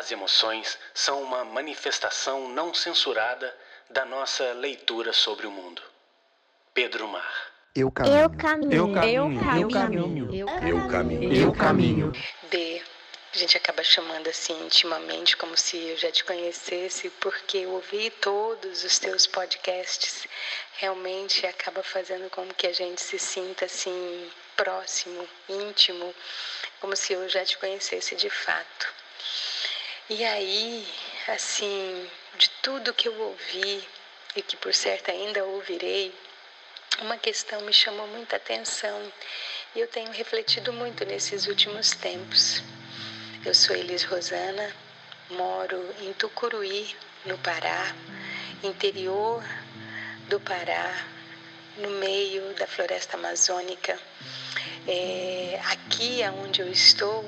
As emoções são uma manifestação não censurada da nossa leitura sobre o mundo. Pedro Mar. Eu caminho. Eu caminho. Eu caminho. Eu caminho. Eu caminho. Eu caminho. B. A gente acaba chamando assim intimamente, como se eu já te conhecesse, porque eu ouvi todos os teus podcasts. Realmente acaba fazendo com que a gente se sinta assim próximo, íntimo, como se eu já te conhecesse de fato. E aí, assim, de tudo que eu ouvi e que por certo ainda ouvirei, uma questão me chamou muita atenção e eu tenho refletido muito nesses últimos tempos. Eu sou Elis Rosana, moro em Tucuruí, no Pará, interior do Pará, no meio da floresta amazônica. É, aqui onde eu estou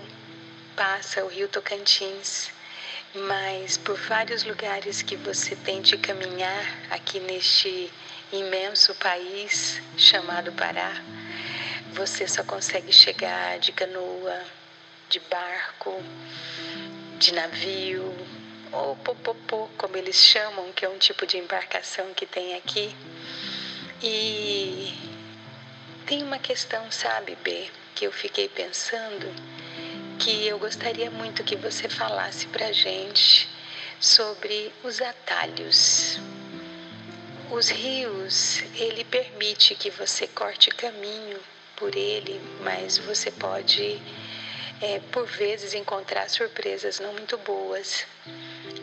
passa o rio Tocantins, mas por vários lugares que você tente caminhar aqui neste imenso país chamado Pará, você só consegue chegar de canoa, de barco, de navio, ou popopô, como eles chamam, que é um tipo de embarcação que tem aqui. E tem uma questão, sabe, B, que eu fiquei pensando que eu gostaria muito que você falasse pra gente sobre os atalhos. Os rios, ele permite que você corte caminho por ele, mas você pode, é, por vezes, encontrar surpresas não muito boas.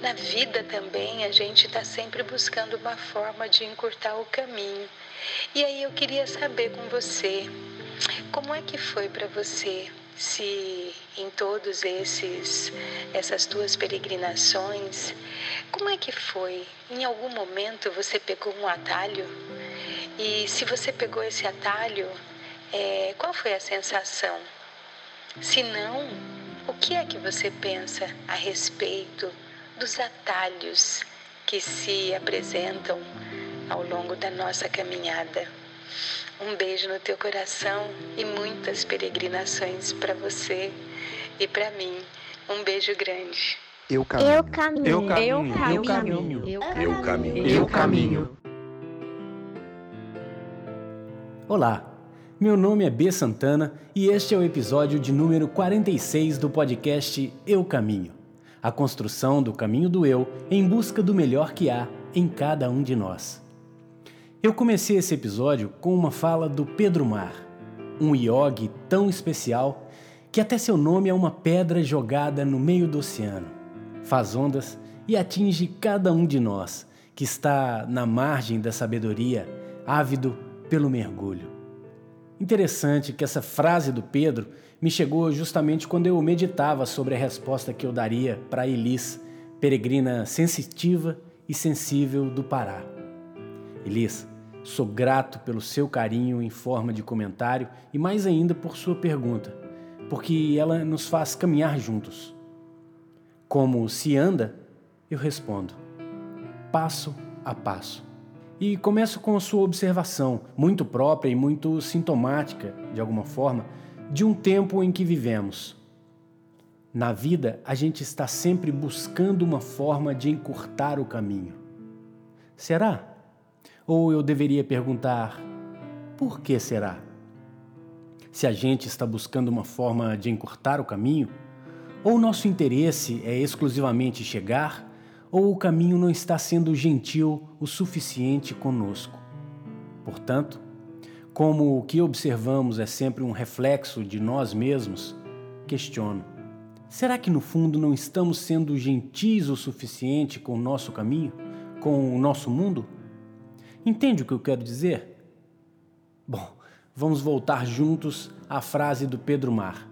Na vida também, a gente está sempre buscando uma forma de encurtar o caminho. E aí eu queria saber com você, como é que foi para você se em todos esses essas tuas peregrinações, como é que foi? Em algum momento você pegou um atalho? E se você pegou esse atalho, é, qual foi a sensação? Se não, o que é que você pensa a respeito dos atalhos que se apresentam ao longo da nossa caminhada? Um beijo no teu coração e muitas peregrinações para você e para mim. Um beijo grande. Eu caminho. Eu caminho. Eu caminho. Eu caminho. Eu caminho. Eu caminho. Olá, meu nome é B Santana e este é o episódio de número 46 do podcast Eu Caminho a construção do caminho do eu em busca do melhor que há em cada um de nós. Eu comecei esse episódio com uma fala do Pedro Mar, um yogi tão especial que até seu nome é uma pedra jogada no meio do oceano. Faz ondas e atinge cada um de nós que está na margem da sabedoria, ávido pelo mergulho. Interessante que essa frase do Pedro me chegou justamente quando eu meditava sobre a resposta que eu daria para Elis, peregrina sensitiva e sensível do Pará. Elis, sou grato pelo seu carinho em forma de comentário e mais ainda por sua pergunta, porque ela nos faz caminhar juntos. Como se anda, eu respondo, passo a passo. E começo com a sua observação, muito própria e muito sintomática, de alguma forma, de um tempo em que vivemos. Na vida, a gente está sempre buscando uma forma de encurtar o caminho. Será? Ou eu deveria perguntar: por que será? Se a gente está buscando uma forma de encurtar o caminho, ou nosso interesse é exclusivamente chegar, ou o caminho não está sendo gentil o suficiente conosco. Portanto, como o que observamos é sempre um reflexo de nós mesmos, questiono: será que no fundo não estamos sendo gentis o suficiente com o nosso caminho, com o nosso mundo? Entende o que eu quero dizer? Bom, vamos voltar juntos à frase do Pedro Mar.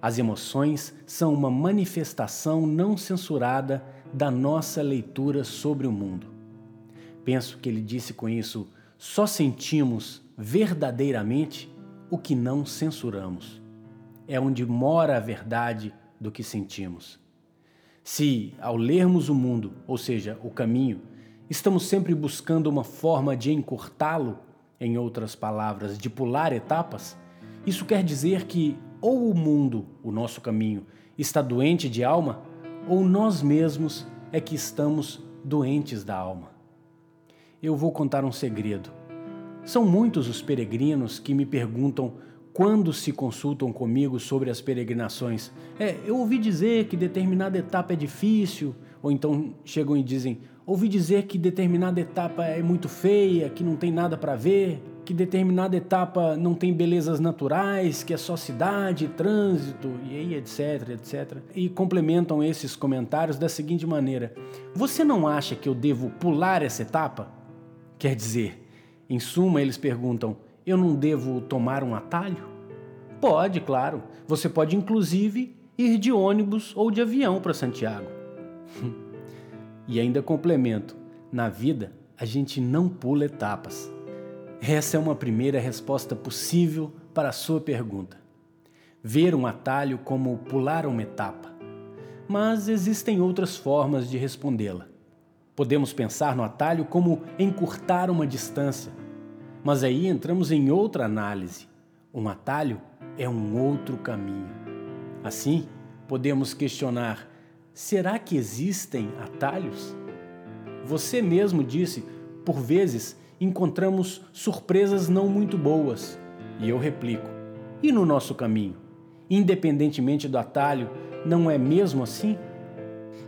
As emoções são uma manifestação não censurada da nossa leitura sobre o mundo. Penso que ele disse com isso: só sentimos verdadeiramente o que não censuramos. É onde mora a verdade do que sentimos. Se, ao lermos o mundo, ou seja, o caminho, estamos sempre buscando uma forma de encurtá-lo, em outras palavras, de pular etapas, isso quer dizer que ou o mundo, o nosso caminho, está doente de alma, ou nós mesmos é que estamos doentes da alma. Eu vou contar um segredo. São muitos os peregrinos que me perguntam quando se consultam comigo sobre as peregrinações. É, eu ouvi dizer que determinada etapa é difícil, ou então chegam e dizem: ouvi dizer que determinada etapa é muito feia, que não tem nada para ver, que determinada etapa não tem belezas naturais, que é só cidade, trânsito, e aí etc, etc. E complementam esses comentários da seguinte maneira: Você não acha que eu devo pular essa etapa? Quer dizer, em suma, eles perguntam: Eu não devo tomar um atalho? Pode, claro. Você pode inclusive ir de ônibus ou de avião para Santiago. e ainda complemento: na vida a gente não pula etapas. Essa é uma primeira resposta possível para a sua pergunta. Ver um atalho como pular uma etapa. Mas existem outras formas de respondê-la. Podemos pensar no atalho como encurtar uma distância. Mas aí entramos em outra análise. Um atalho é um outro caminho. Assim, podemos questionar: será que existem atalhos? Você mesmo disse, por vezes, encontramos surpresas não muito boas. E eu replico: e no nosso caminho? Independentemente do atalho, não é mesmo assim?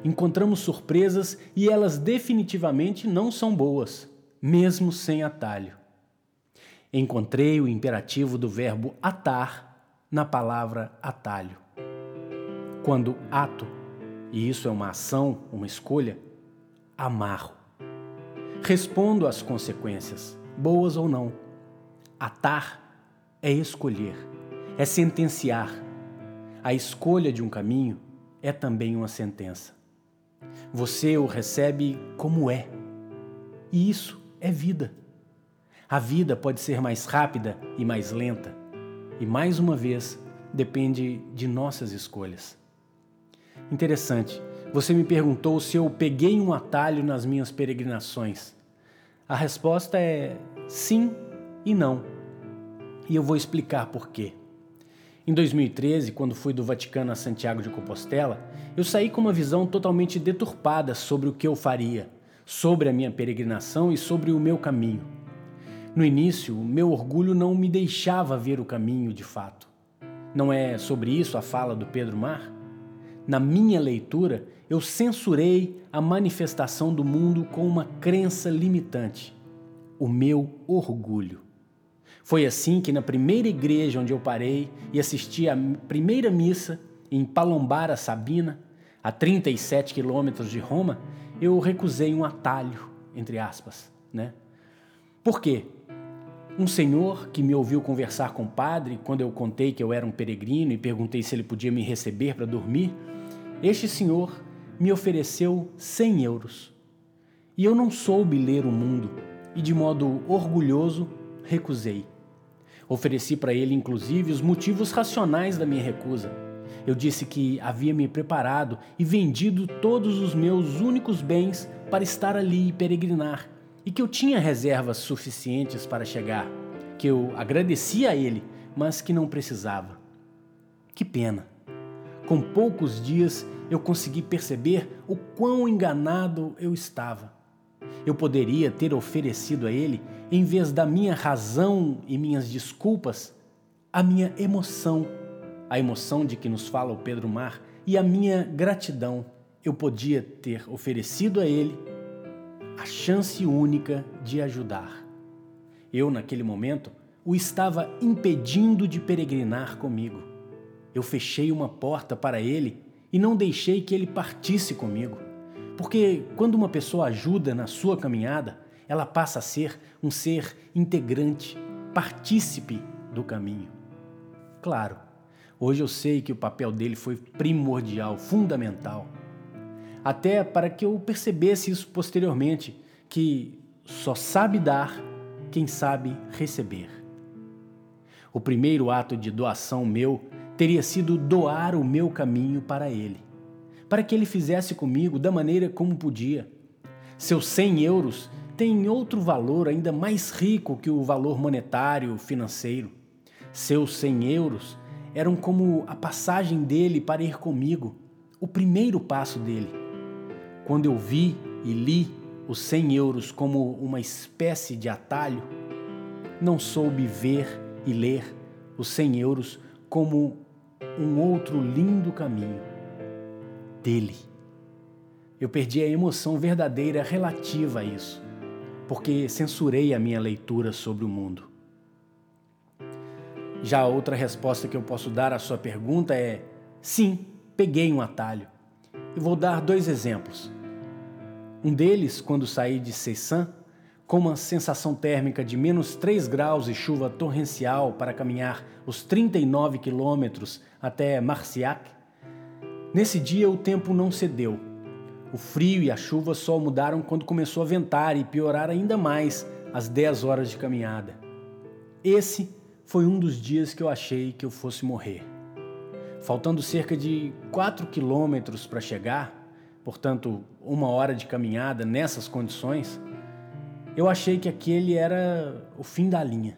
Encontramos surpresas e elas definitivamente não são boas, mesmo sem atalho. Encontrei o imperativo do verbo atar na palavra atalho. Quando ato, e isso é uma ação, uma escolha, amarro. Respondo às consequências, boas ou não. Atar é escolher, é sentenciar. A escolha de um caminho é também uma sentença. Você o recebe como é. E isso é vida. A vida pode ser mais rápida e mais lenta. E mais uma vez, depende de nossas escolhas. Interessante, você me perguntou se eu peguei um atalho nas minhas peregrinações. A resposta é sim e não. E eu vou explicar por quê. Em 2013, quando fui do Vaticano a Santiago de Compostela, eu saí com uma visão totalmente deturpada sobre o que eu faria, sobre a minha peregrinação e sobre o meu caminho. No início, o meu orgulho não me deixava ver o caminho de fato. Não é sobre isso a fala do Pedro Mar? Na minha leitura, eu censurei a manifestação do mundo com uma crença limitante: o meu orgulho. Foi assim que, na primeira igreja onde eu parei e assisti à primeira missa, em Palombara, Sabina, a 37 quilômetros de Roma, eu recusei um atalho, entre aspas. Né? Por quê? Um senhor que me ouviu conversar com o padre quando eu contei que eu era um peregrino e perguntei se ele podia me receber para dormir, este senhor me ofereceu 100 euros. E eu não soube ler o mundo e, de modo orgulhoso, recusei. Ofereci para ele, inclusive, os motivos racionais da minha recusa. Eu disse que havia me preparado e vendido todos os meus únicos bens para estar ali e peregrinar, e que eu tinha reservas suficientes para chegar, que eu agradecia a ele, mas que não precisava. Que pena! Com poucos dias eu consegui perceber o quão enganado eu estava. Eu poderia ter oferecido a ele, em vez da minha razão e minhas desculpas, a minha emoção, a emoção de que nos fala o Pedro Mar, e a minha gratidão. Eu podia ter oferecido a ele a chance única de ajudar. Eu, naquele momento, o estava impedindo de peregrinar comigo. Eu fechei uma porta para ele e não deixei que ele partisse comigo. Porque quando uma pessoa ajuda na sua caminhada, ela passa a ser um ser integrante, partícipe do caminho. Claro, hoje eu sei que o papel dele foi primordial, fundamental. Até para que eu percebesse isso posteriormente, que só sabe dar quem sabe receber. O primeiro ato de doação meu teria sido doar o meu caminho para ele, para que ele fizesse comigo da maneira como podia. Seus 100 euros têm outro valor ainda mais rico que o valor monetário financeiro. Seus 100 euros eram como a passagem dele para ir comigo, o primeiro passo dele. Quando eu vi e li os 100 euros como uma espécie de atalho, não soube ver e ler os 100 euros como um outro lindo caminho dele. Eu perdi a emoção verdadeira relativa a isso, porque censurei a minha leitura sobre o mundo. Já a outra resposta que eu posso dar à sua pergunta é: sim, peguei um atalho. E vou dar dois exemplos. Um deles, quando saí de Seissan, com uma sensação térmica de menos 3 graus e chuva torrencial para caminhar os 39 quilômetros até Marciac. Nesse dia o tempo não cedeu. O frio e a chuva só mudaram quando começou a ventar e piorar ainda mais às 10 horas de caminhada. Esse foi um dos dias que eu achei que eu fosse morrer. Faltando cerca de 4 quilômetros para chegar, portanto, uma hora de caminhada nessas condições, eu achei que aquele era o fim da linha.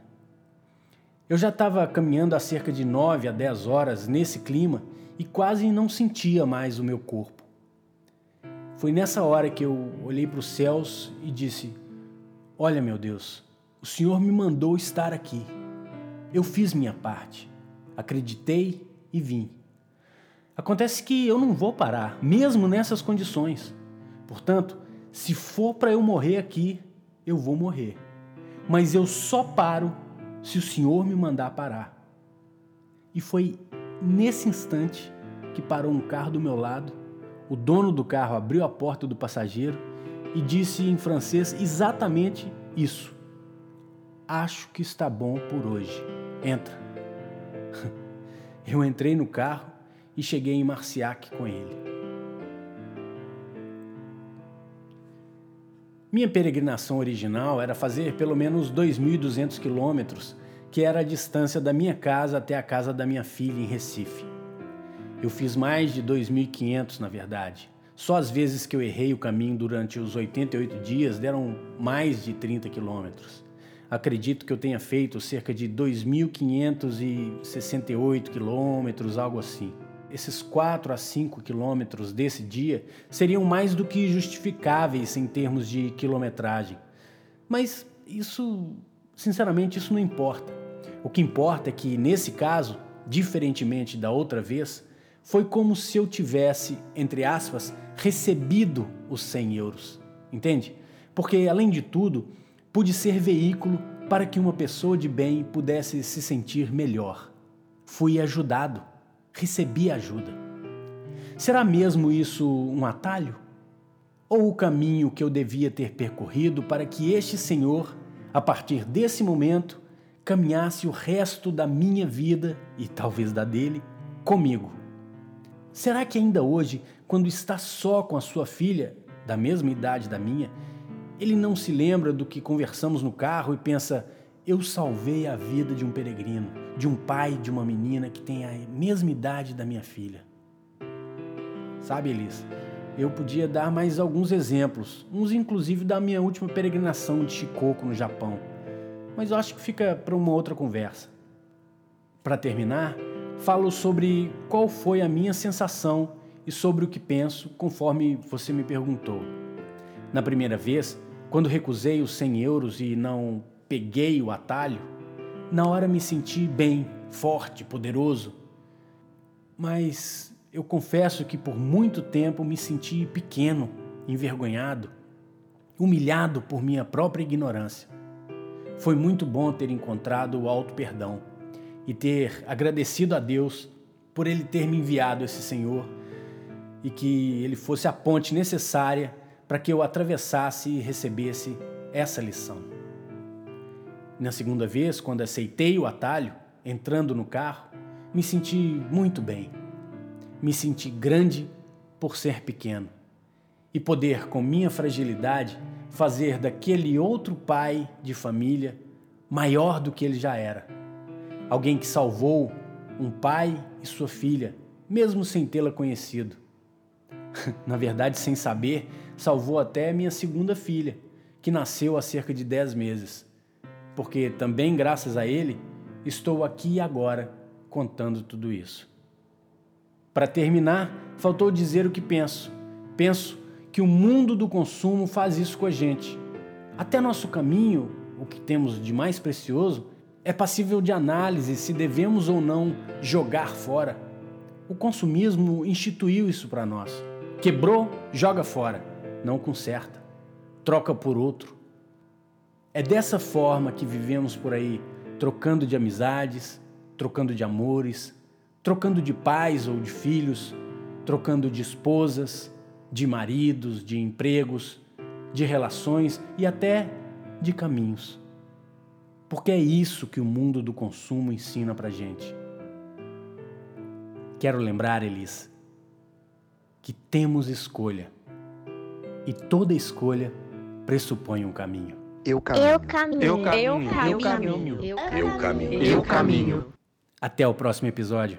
Eu já estava caminhando há cerca de 9 a 10 horas nesse clima e quase não sentia mais o meu corpo. Foi nessa hora que eu olhei para os céus e disse: Olha, meu Deus, o Senhor me mandou estar aqui. Eu fiz minha parte, acreditei e vim. Acontece que eu não vou parar, mesmo nessas condições. Portanto, se for para eu morrer aqui, eu vou morrer. Mas eu só paro se o Senhor me mandar parar. E foi nesse instante que parou um carro do meu lado. O dono do carro abriu a porta do passageiro e disse em francês exatamente isso. Acho que está bom por hoje. Entra. Eu entrei no carro e cheguei em Marciac com ele. Minha peregrinação original era fazer pelo menos 2.200 quilômetros, que era a distância da minha casa até a casa da minha filha em Recife. Eu fiz mais de 2.500, na verdade. Só as vezes que eu errei o caminho durante os 88 dias deram mais de 30 quilômetros acredito que eu tenha feito cerca de 2.568 quilômetros, algo assim. Esses 4 a 5 quilômetros desse dia seriam mais do que justificáveis em termos de quilometragem. Mas isso, sinceramente, isso não importa. O que importa é que, nesse caso, diferentemente da outra vez, foi como se eu tivesse, entre aspas, recebido os 100 euros. Entende? Porque, além de tudo, pude ser veículo para que uma pessoa de bem pudesse se sentir melhor. Fui ajudado, recebi ajuda. Será mesmo isso um atalho? Ou o caminho que eu devia ter percorrido para que este Senhor, a partir desse momento, caminhasse o resto da minha vida e talvez da dele comigo? Será que ainda hoje, quando está só com a sua filha, da mesma idade da minha, ele não se lembra do que conversamos no carro e pensa: eu salvei a vida de um peregrino, de um pai de uma menina que tem a mesma idade da minha filha. Sabe, Elis, eu podia dar mais alguns exemplos, uns inclusive da minha última peregrinação de Shikoku no Japão, mas eu acho que fica para uma outra conversa. Para terminar, falo sobre qual foi a minha sensação e sobre o que penso conforme você me perguntou. Na primeira vez, quando recusei os 100 euros e não peguei o atalho, na hora me senti bem, forte, poderoso. Mas eu confesso que por muito tempo me senti pequeno, envergonhado, humilhado por minha própria ignorância. Foi muito bom ter encontrado o alto perdão e ter agradecido a Deus por ele ter me enviado esse Senhor e que ele fosse a ponte necessária para que eu atravessasse e recebesse essa lição. Na segunda vez, quando aceitei o atalho, entrando no carro, me senti muito bem. Me senti grande por ser pequeno e poder, com minha fragilidade, fazer daquele outro pai de família maior do que ele já era. Alguém que salvou um pai e sua filha, mesmo sem tê-la conhecido. Na verdade, sem saber, salvou até minha segunda filha, que nasceu há cerca de 10 meses. Porque também graças a ele, estou aqui agora contando tudo isso. Para terminar, faltou dizer o que penso. Penso que o mundo do consumo faz isso com a gente. Até nosso caminho, o que temos de mais precioso, é passível de análise se devemos ou não jogar fora. O consumismo instituiu isso para nós. Quebrou, joga fora, não conserta, troca por outro. É dessa forma que vivemos por aí, trocando de amizades, trocando de amores, trocando de pais ou de filhos, trocando de esposas, de maridos, de empregos, de relações e até de caminhos. Porque é isso que o mundo do consumo ensina pra gente. Quero lembrar, Elis, que temos escolha. E toda escolha pressupõe um caminho. Eu caminho. Eu caminho. Eu caminho. Eu caminho. Eu caminho. Eu caminho. Até o próximo episódio.